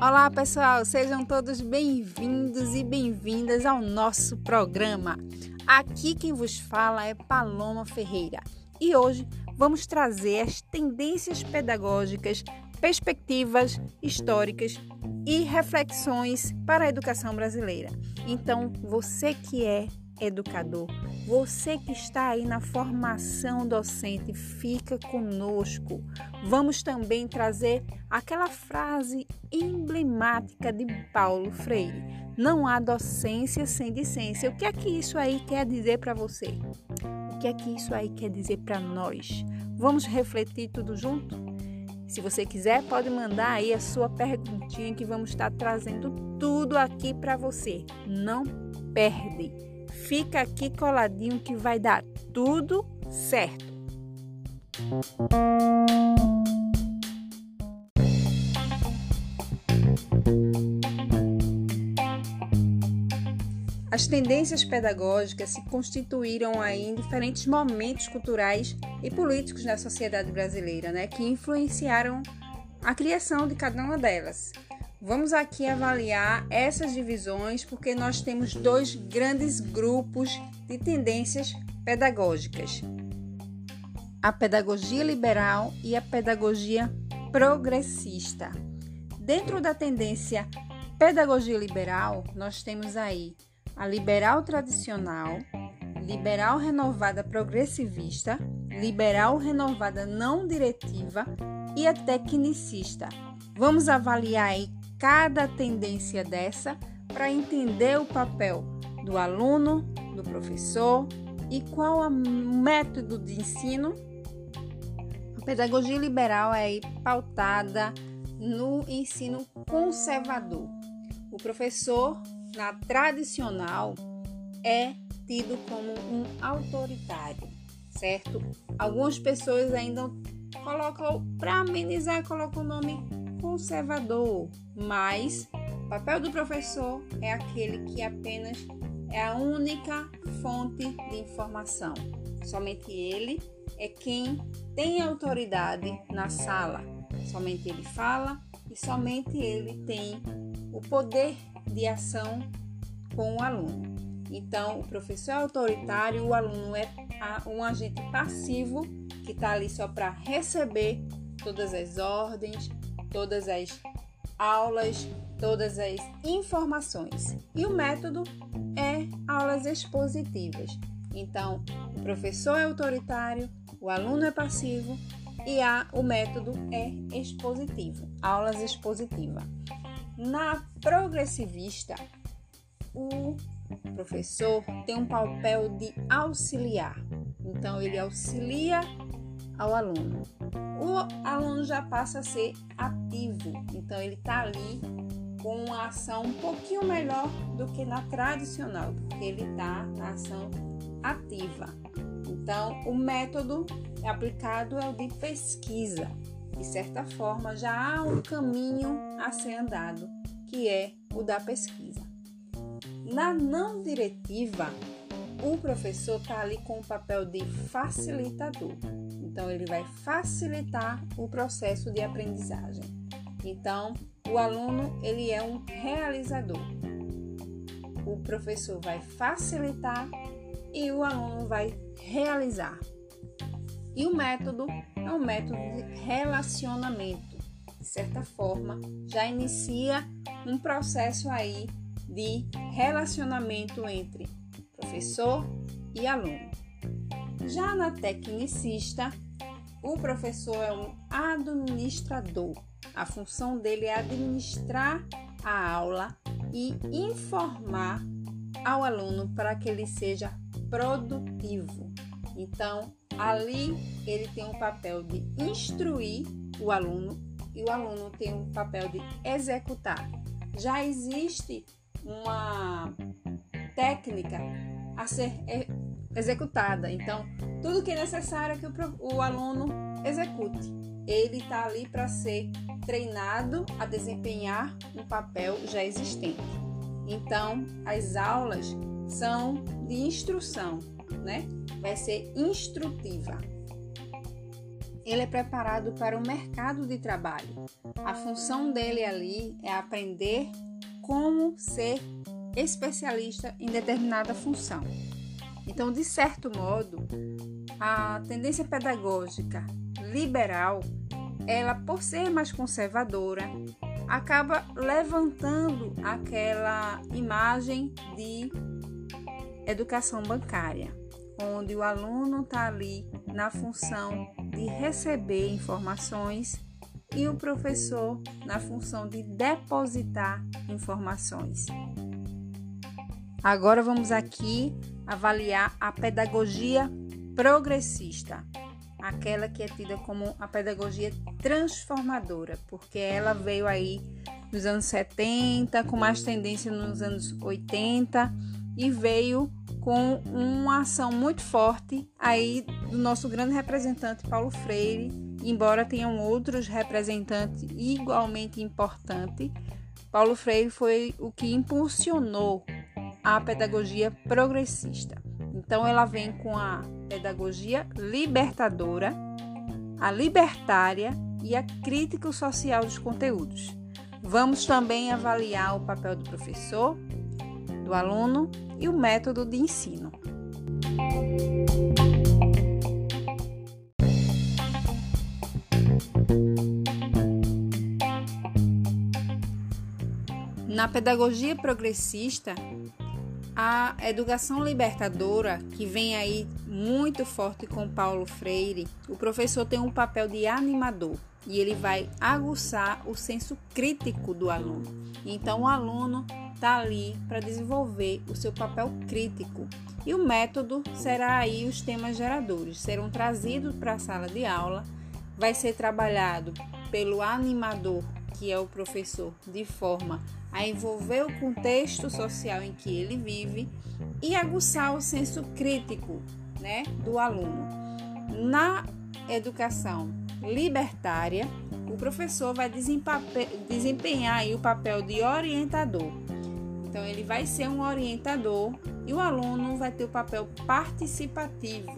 Olá, pessoal, sejam todos bem-vindos e bem-vindas ao nosso programa. Aqui quem vos fala é Paloma Ferreira e hoje vamos trazer as tendências pedagógicas, perspectivas históricas e reflexões para a educação brasileira. Então, você que é educador, você que está aí na formação docente, fica conosco. Vamos também trazer aquela frase emblemática de Paulo Freire: Não há docência sem discência. O que é que isso aí quer dizer para você? O que é que isso aí quer dizer para nós? Vamos refletir tudo junto? Se você quiser, pode mandar aí a sua perguntinha que vamos estar trazendo tudo aqui para você. Não perde. Fica aqui coladinho que vai dar tudo certo. As tendências pedagógicas se constituíram aí em diferentes momentos culturais e políticos na sociedade brasileira, né, que influenciaram a criação de cada uma delas. Vamos aqui avaliar essas divisões porque nós temos dois grandes grupos de tendências pedagógicas: a pedagogia liberal e a pedagogia progressista. Dentro da tendência pedagogia liberal, nós temos aí a liberal tradicional, liberal renovada progressivista, liberal renovada não diretiva e a tecnicista. Vamos avaliar aí cada tendência dessa para entender o papel do aluno, do professor e qual o método de ensino. A pedagogia liberal é pautada no ensino conservador. O professor, na tradicional, é tido como um autoritário, certo? Algumas pessoas ainda colocam, para amenizar, colocam o nome conservador, mas o papel do professor é aquele que apenas é a única fonte de informação. Somente ele é quem tem autoridade na sala. Somente ele fala e somente ele tem o poder de ação com o aluno. Então, o professor é autoritário, o aluno é um agente passivo que está ali só para receber todas as ordens, todas as aulas, todas as informações. E o método é aulas expositivas. Então, o professor é autoritário, o aluno é passivo e a, o método é expositivo, aulas expositiva. Na progressivista, o professor tem um papel de auxiliar. Então, ele auxilia ao aluno. O aluno já passa a ser ativo, então ele está ali com uma ação um pouquinho melhor do que na tradicional, porque ele está na ação ativa. Então, o método aplicado é o de pesquisa. De certa forma, já há um caminho a ser andado, que é o da pesquisa. Na não diretiva, o professor está ali com o papel de facilitador. Então, ele vai facilitar o processo de aprendizagem. Então, o aluno ele é um realizador. O professor vai facilitar e o aluno vai realizar. E o método é um método de relacionamento. De certa forma, já inicia um processo aí de relacionamento entre professor e aluno. Já na tecnicista, o professor é um administrador. A função dele é administrar a aula e informar ao aluno para que ele seja produtivo. Então, ali ele tem o papel de instruir o aluno e o aluno tem o papel de executar. Já existe uma técnica a ser executada. Então, tudo que é necessário é que o, o aluno execute. Ele está ali para ser treinado a desempenhar um papel já existente. Então, as aulas são de instrução, né? Vai ser instrutiva. ele é preparado para o mercado de trabalho. A função dele ali é aprender como ser especialista em determinada função. Então, de certo modo, a tendência pedagógica liberal, ela por ser mais conservadora, acaba levantando aquela imagem de educação bancária, onde o aluno está ali na função de receber informações e o professor na função de depositar informações. Agora vamos aqui avaliar a pedagogia progressista, aquela que é tida como a pedagogia transformadora, porque ela veio aí nos anos 70, com mais tendência nos anos 80 e veio com uma ação muito forte aí do nosso grande representante Paulo Freire, embora tenham outros representantes igualmente importantes. Paulo Freire foi o que impulsionou a pedagogia progressista. Então ela vem com a pedagogia libertadora, a libertária e a crítica social dos conteúdos. Vamos também avaliar o papel do professor, do aluno e o método de ensino. Na pedagogia progressista, a educação libertadora, que vem aí muito forte com Paulo Freire, o professor tem um papel de animador e ele vai aguçar o senso crítico do aluno. Então, o aluno está ali para desenvolver o seu papel crítico. E o método será aí os temas geradores, serão trazidos para a sala de aula, vai ser trabalhado pelo animador, que é o professor, de forma a envolver o contexto social em que ele vive e aguçar o senso crítico, né, do aluno. Na educação libertária, o professor vai desempenhar o papel de orientador então, ele vai ser um orientador e o aluno vai ter o papel participativo.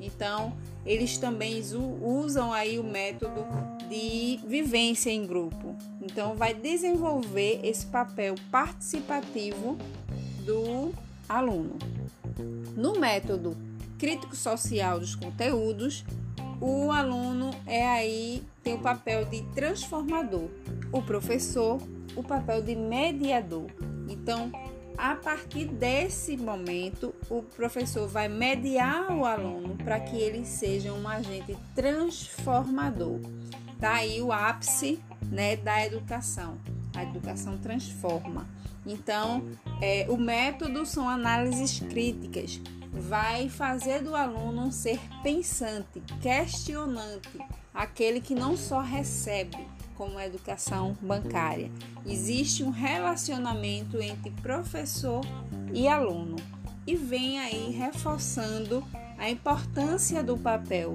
Então, eles também usam aí o método de vivência em grupo. Então, vai desenvolver esse papel participativo do aluno. No método crítico social dos conteúdos, o aluno é aí tem o papel de transformador, o professor o papel de mediador. Então, a partir desse momento, o professor vai mediar o aluno para que ele seja um agente transformador. Daí o ápice né, da educação. A educação transforma. Então, é, o método são análises críticas. Vai fazer do aluno um ser pensante, questionante, aquele que não só recebe, como a educação bancária. Existe um relacionamento entre professor e aluno e vem aí reforçando a importância do papel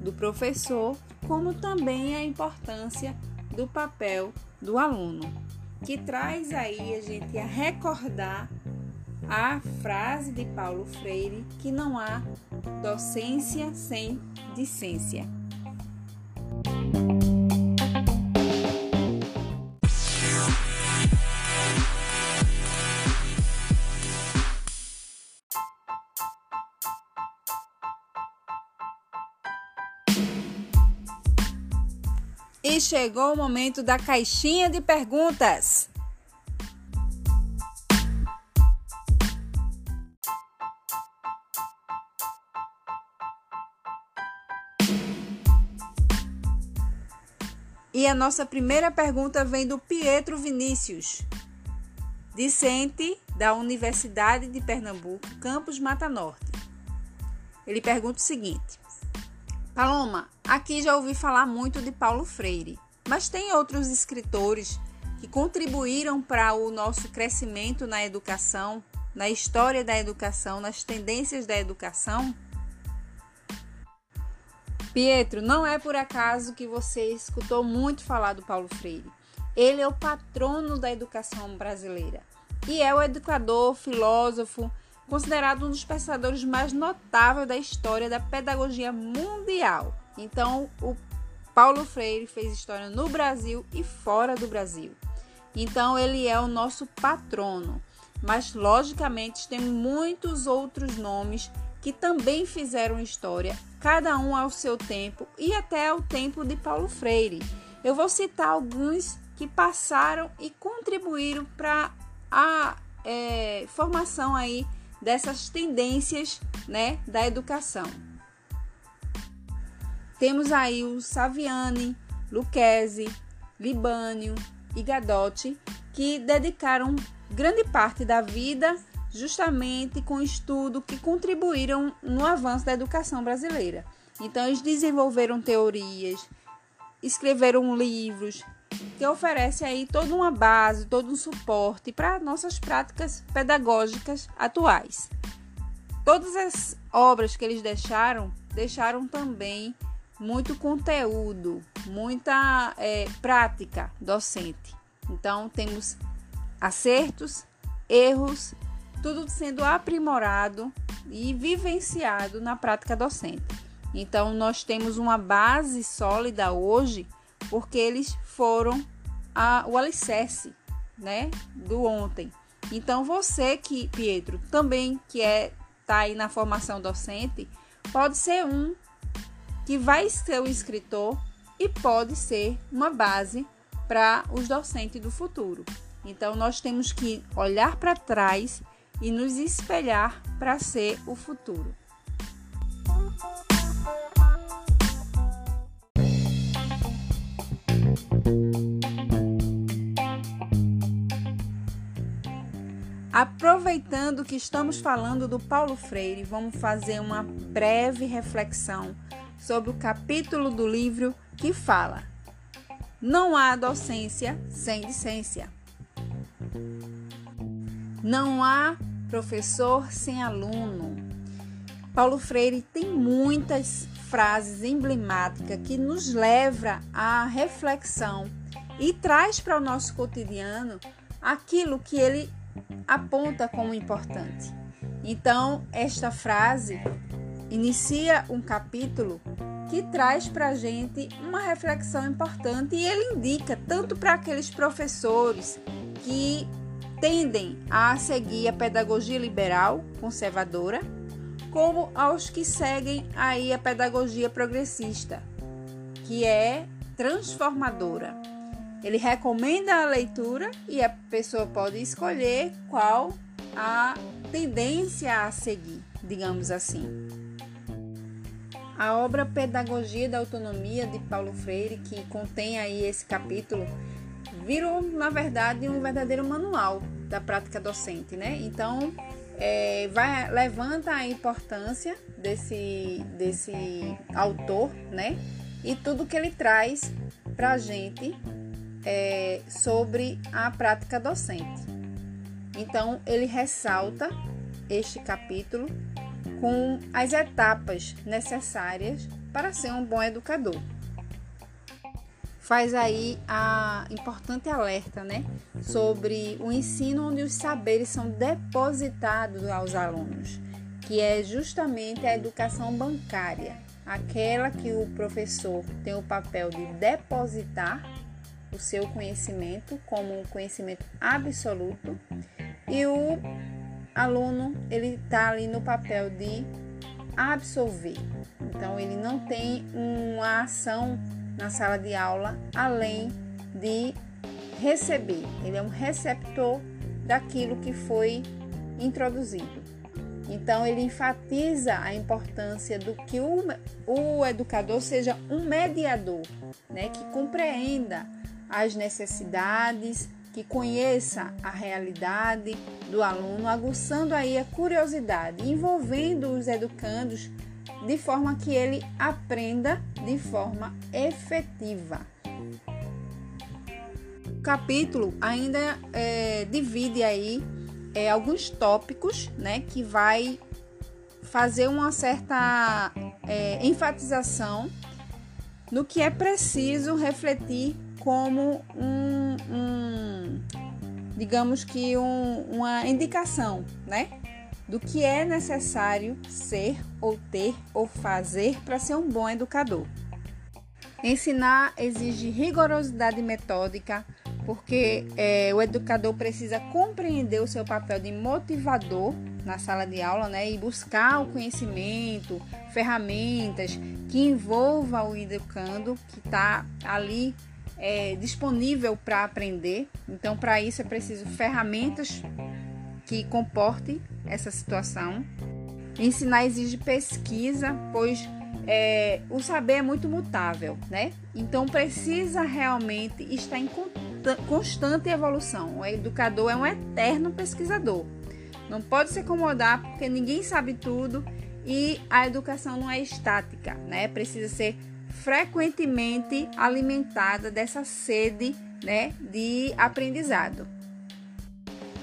do professor, como também a importância do papel do aluno, que traz aí a gente a recordar a frase de Paulo Freire que não há docência sem discência. E chegou o momento da caixinha de perguntas. E a nossa primeira pergunta vem do Pietro Vinícius, discente da Universidade de Pernambuco, campus Mata Norte. Ele pergunta o seguinte: Paloma, aqui já ouvi falar muito de Paulo Freire, mas tem outros escritores que contribuíram para o nosso crescimento na educação, na história da educação, nas tendências da educação? Pietro, não é por acaso que você escutou muito falar do Paulo Freire. Ele é o patrono da educação brasileira e é o educador, filósofo, considerado um dos pensadores mais notáveis da história da pedagogia mundial. Então, o Paulo Freire fez história no Brasil e fora do Brasil. Então, ele é o nosso patrono. Mas, logicamente, tem muitos outros nomes que também fizeram história, cada um ao seu tempo e até ao tempo de Paulo Freire. Eu vou citar alguns que passaram e contribuíram para a é, formação aí dessas tendências né, da educação. Temos aí o Saviani, Lucchesi, Libânio e Gadotti, que dedicaram grande parte da vida justamente com estudo que contribuíram no avanço da educação brasileira. Então, eles desenvolveram teorias, escreveram livros que oferecem aí toda uma base, todo um suporte para nossas práticas pedagógicas atuais. Todas as obras que eles deixaram, deixaram também muito conteúdo, muita é, prática docente. Então, temos acertos, erros tudo sendo aprimorado e vivenciado na prática docente. Então, nós temos uma base sólida hoje, porque eles foram a, o alicerce né, do ontem. Então, você que, Pietro, também que é tá aí na formação docente, pode ser um que vai ser o escritor e pode ser uma base para os docentes do futuro. Então, nós temos que olhar para trás e nos espelhar para ser o futuro. Aproveitando que estamos falando do Paulo Freire, vamos fazer uma breve reflexão sobre o capítulo do livro que fala: Não há docência sem discência. Não há professor sem aluno. Paulo Freire tem muitas frases emblemáticas que nos leva à reflexão e traz para o nosso cotidiano aquilo que ele aponta como importante. Então, esta frase inicia um capítulo que traz para a gente uma reflexão importante e ele indica tanto para aqueles professores que tendem a seguir a pedagogia liberal conservadora, como aos que seguem aí a pedagogia progressista, que é transformadora. Ele recomenda a leitura e a pessoa pode escolher qual a tendência a seguir, digamos assim. A obra Pedagogia da Autonomia de Paulo Freire, que contém aí esse capítulo, virou, na verdade, um verdadeiro manual da prática docente, né? Então, é, vai, levanta a importância desse, desse autor, né? E tudo que ele traz para a gente é, sobre a prática docente. Então, ele ressalta este capítulo com as etapas necessárias para ser um bom educador faz aí a importante alerta, né, sobre o ensino onde os saberes são depositados aos alunos, que é justamente a educação bancária, aquela que o professor tem o papel de depositar o seu conhecimento como um conhecimento absoluto e o aluno ele está ali no papel de absorver. Então ele não tem uma ação na sala de aula, além de receber. Ele é um receptor daquilo que foi introduzido. Então, ele enfatiza a importância do que o, o educador seja um mediador, né, que compreenda as necessidades, que conheça a realidade do aluno, aguçando aí a curiosidade, envolvendo os educandos de forma que ele aprenda de forma efetiva. O capítulo ainda é, divide aí é, alguns tópicos, né, que vai fazer uma certa é, enfatização no que é preciso refletir como um, um digamos que um, uma indicação, né, do que é necessário ser ou ter ou fazer para ser um bom educador. Ensinar exige rigorosidade metódica, porque é, o educador precisa compreender o seu papel de motivador na sala de aula, né, e buscar o conhecimento, ferramentas que envolva o educando que está ali é, disponível para aprender. Então, para isso é preciso ferramentas que comportem essa situação. Ensinar exige pesquisa, pois é, o saber é muito mutável, né? Então precisa realmente estar em constante evolução. O educador é um eterno pesquisador. Não pode se acomodar porque ninguém sabe tudo e a educação não é estática, né? Precisa ser frequentemente alimentada dessa sede, né, de aprendizado.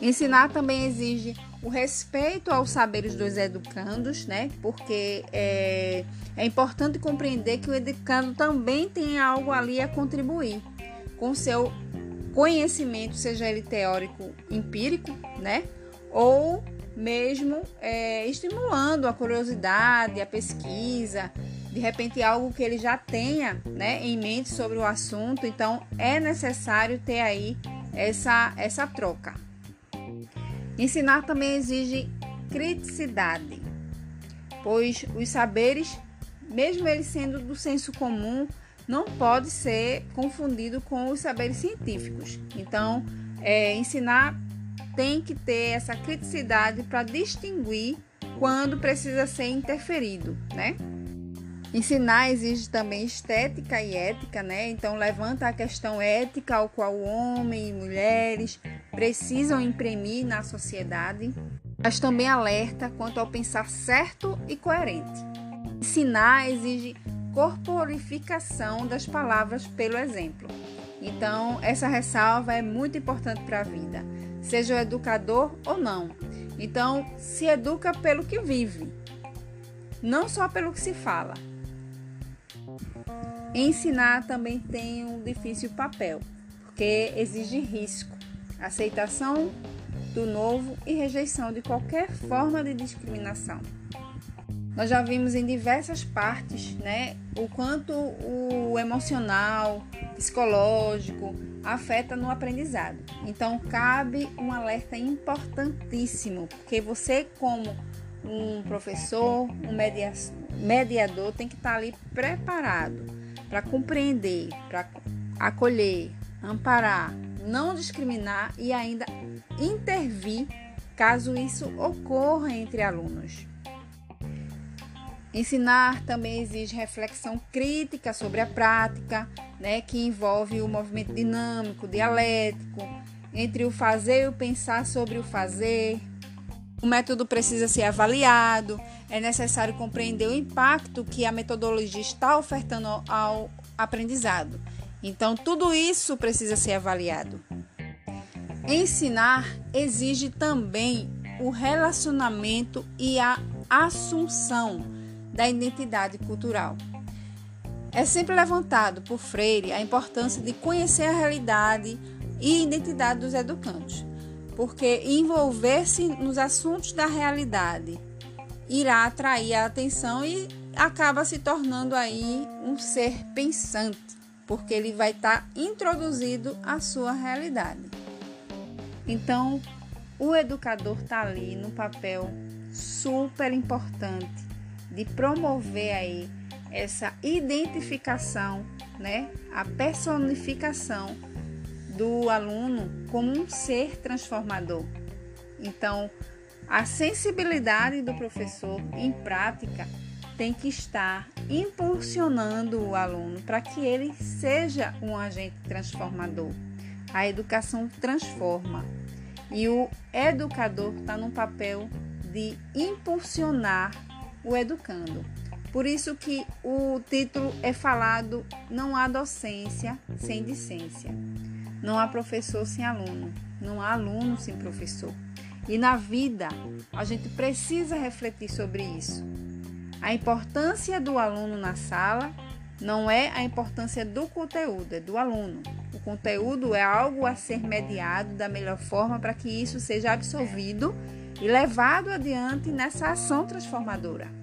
Ensinar também exige o respeito aos saberes dos educandos, né? Porque é, é importante compreender que o educando também tem algo ali a contribuir com seu conhecimento, seja ele teórico, empírico, né? Ou mesmo é, estimulando a curiosidade, a pesquisa, de repente algo que ele já tenha né, em mente sobre o assunto, então é necessário ter aí essa, essa troca. Ensinar também exige criticidade, pois os saberes, mesmo eles sendo do senso comum, não pode ser confundido com os saberes científicos. Então, é, ensinar tem que ter essa criticidade para distinguir quando precisa ser interferido, né? Ensinar exige também estética e ética, né? Então levanta a questão ética ao qual homem e mulheres precisam imprimir na sociedade, mas também alerta quanto ao pensar certo e coerente. Ensinar exige corporificação das palavras pelo exemplo. Então, essa ressalva é muito importante para a vida, seja o educador ou não. Então, se educa pelo que vive, não só pelo que se fala. Ensinar também tem um difícil papel, porque exige risco, aceitação do novo e rejeição de qualquer forma de discriminação. Nós já vimos em diversas partes, né, o quanto o emocional, psicológico afeta no aprendizado. Então cabe um alerta importantíssimo, porque você como um professor, um mediador tem que estar ali preparado para compreender, para acolher, amparar, não discriminar e ainda intervir caso isso ocorra entre alunos. Ensinar também exige reflexão crítica sobre a prática, né, que envolve o movimento dinâmico, dialético, entre o fazer e o pensar sobre o fazer. O método precisa ser avaliado, é necessário compreender o impacto que a metodologia está ofertando ao aprendizado. Então, tudo isso precisa ser avaliado. Ensinar exige também o relacionamento e a assunção da identidade cultural. É sempre levantado por Freire a importância de conhecer a realidade e identidade dos educantes, porque envolver-se nos assuntos da realidade irá atrair a atenção e acaba se tornando aí um ser pensante, porque ele vai estar tá introduzido à sua realidade. Então, o educador está ali no papel super importante de promover aí essa identificação, né, a personificação do aluno como um ser transformador. Então, a sensibilidade do professor em prática tem que estar impulsionando o aluno para que ele seja um agente transformador. A educação transforma e o educador está no papel de impulsionar o educando. Por isso que o título é falado não há docência sem discência. Não há professor sem aluno, não há aluno sem professor. E na vida, a gente precisa refletir sobre isso. A importância do aluno na sala não é a importância do conteúdo, é do aluno. O conteúdo é algo a ser mediado da melhor forma para que isso seja absorvido e levado adiante nessa ação transformadora.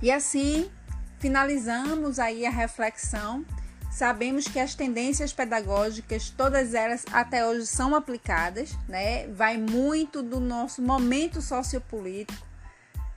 E assim finalizamos aí a reflexão. Sabemos que as tendências pedagógicas, todas elas até hoje são aplicadas, né? Vai muito do nosso momento sociopolítico.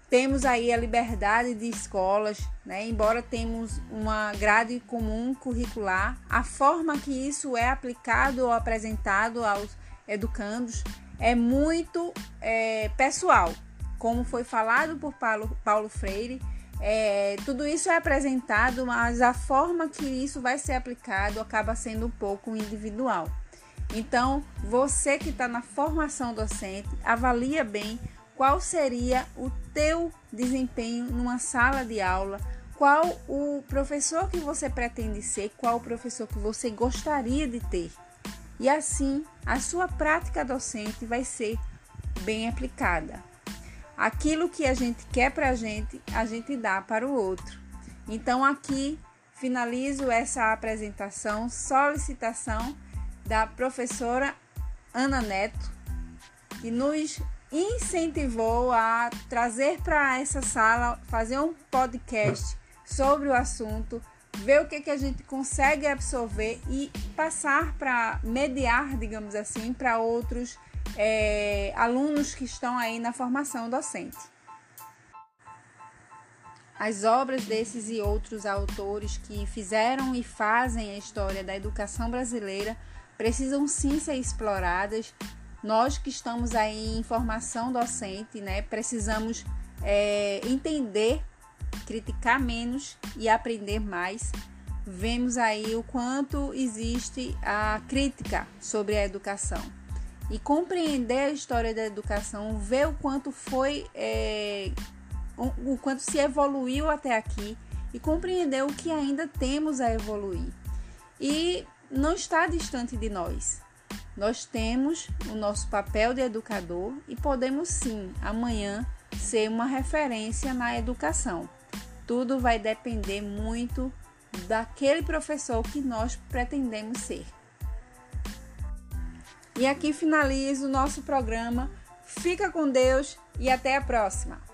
Temos aí a liberdade de escolas, né? Embora temos uma grade comum curricular, a forma que isso é aplicado ou apresentado aos educandos é muito é, pessoal, como foi falado por Paulo, Paulo Freire é, tudo isso é apresentado, mas a forma que isso vai ser aplicado acaba sendo um pouco individual. Então, você que está na formação docente, avalia bem qual seria o teu desempenho numa sala de aula, qual o professor que você pretende ser, qual o professor que você gostaria de ter. E assim, a sua prática docente vai ser bem aplicada. Aquilo que a gente quer para a gente, a gente dá para o outro. Então, aqui finalizo essa apresentação, solicitação da professora Ana Neto, que nos incentivou a trazer para essa sala, fazer um podcast sobre o assunto, ver o que, que a gente consegue absorver e passar para mediar, digamos assim, para outros é, alunos que estão aí na formação docente. As obras desses e outros autores que fizeram e fazem a história da educação brasileira precisam sim ser exploradas. Nós que estamos aí em formação docente, né, precisamos é, entender, criticar menos e aprender mais. Vemos aí o quanto existe a crítica sobre a educação e compreender a história da educação, ver o quanto foi, é, o, quanto se evoluiu até aqui e compreender o que ainda temos a evoluir. E não está distante de nós. Nós temos o nosso papel de educador e podemos sim, amanhã, ser uma referência na educação. Tudo vai depender muito daquele professor que nós pretendemos ser. E aqui finalizo o nosso programa. Fica com Deus e até a próxima!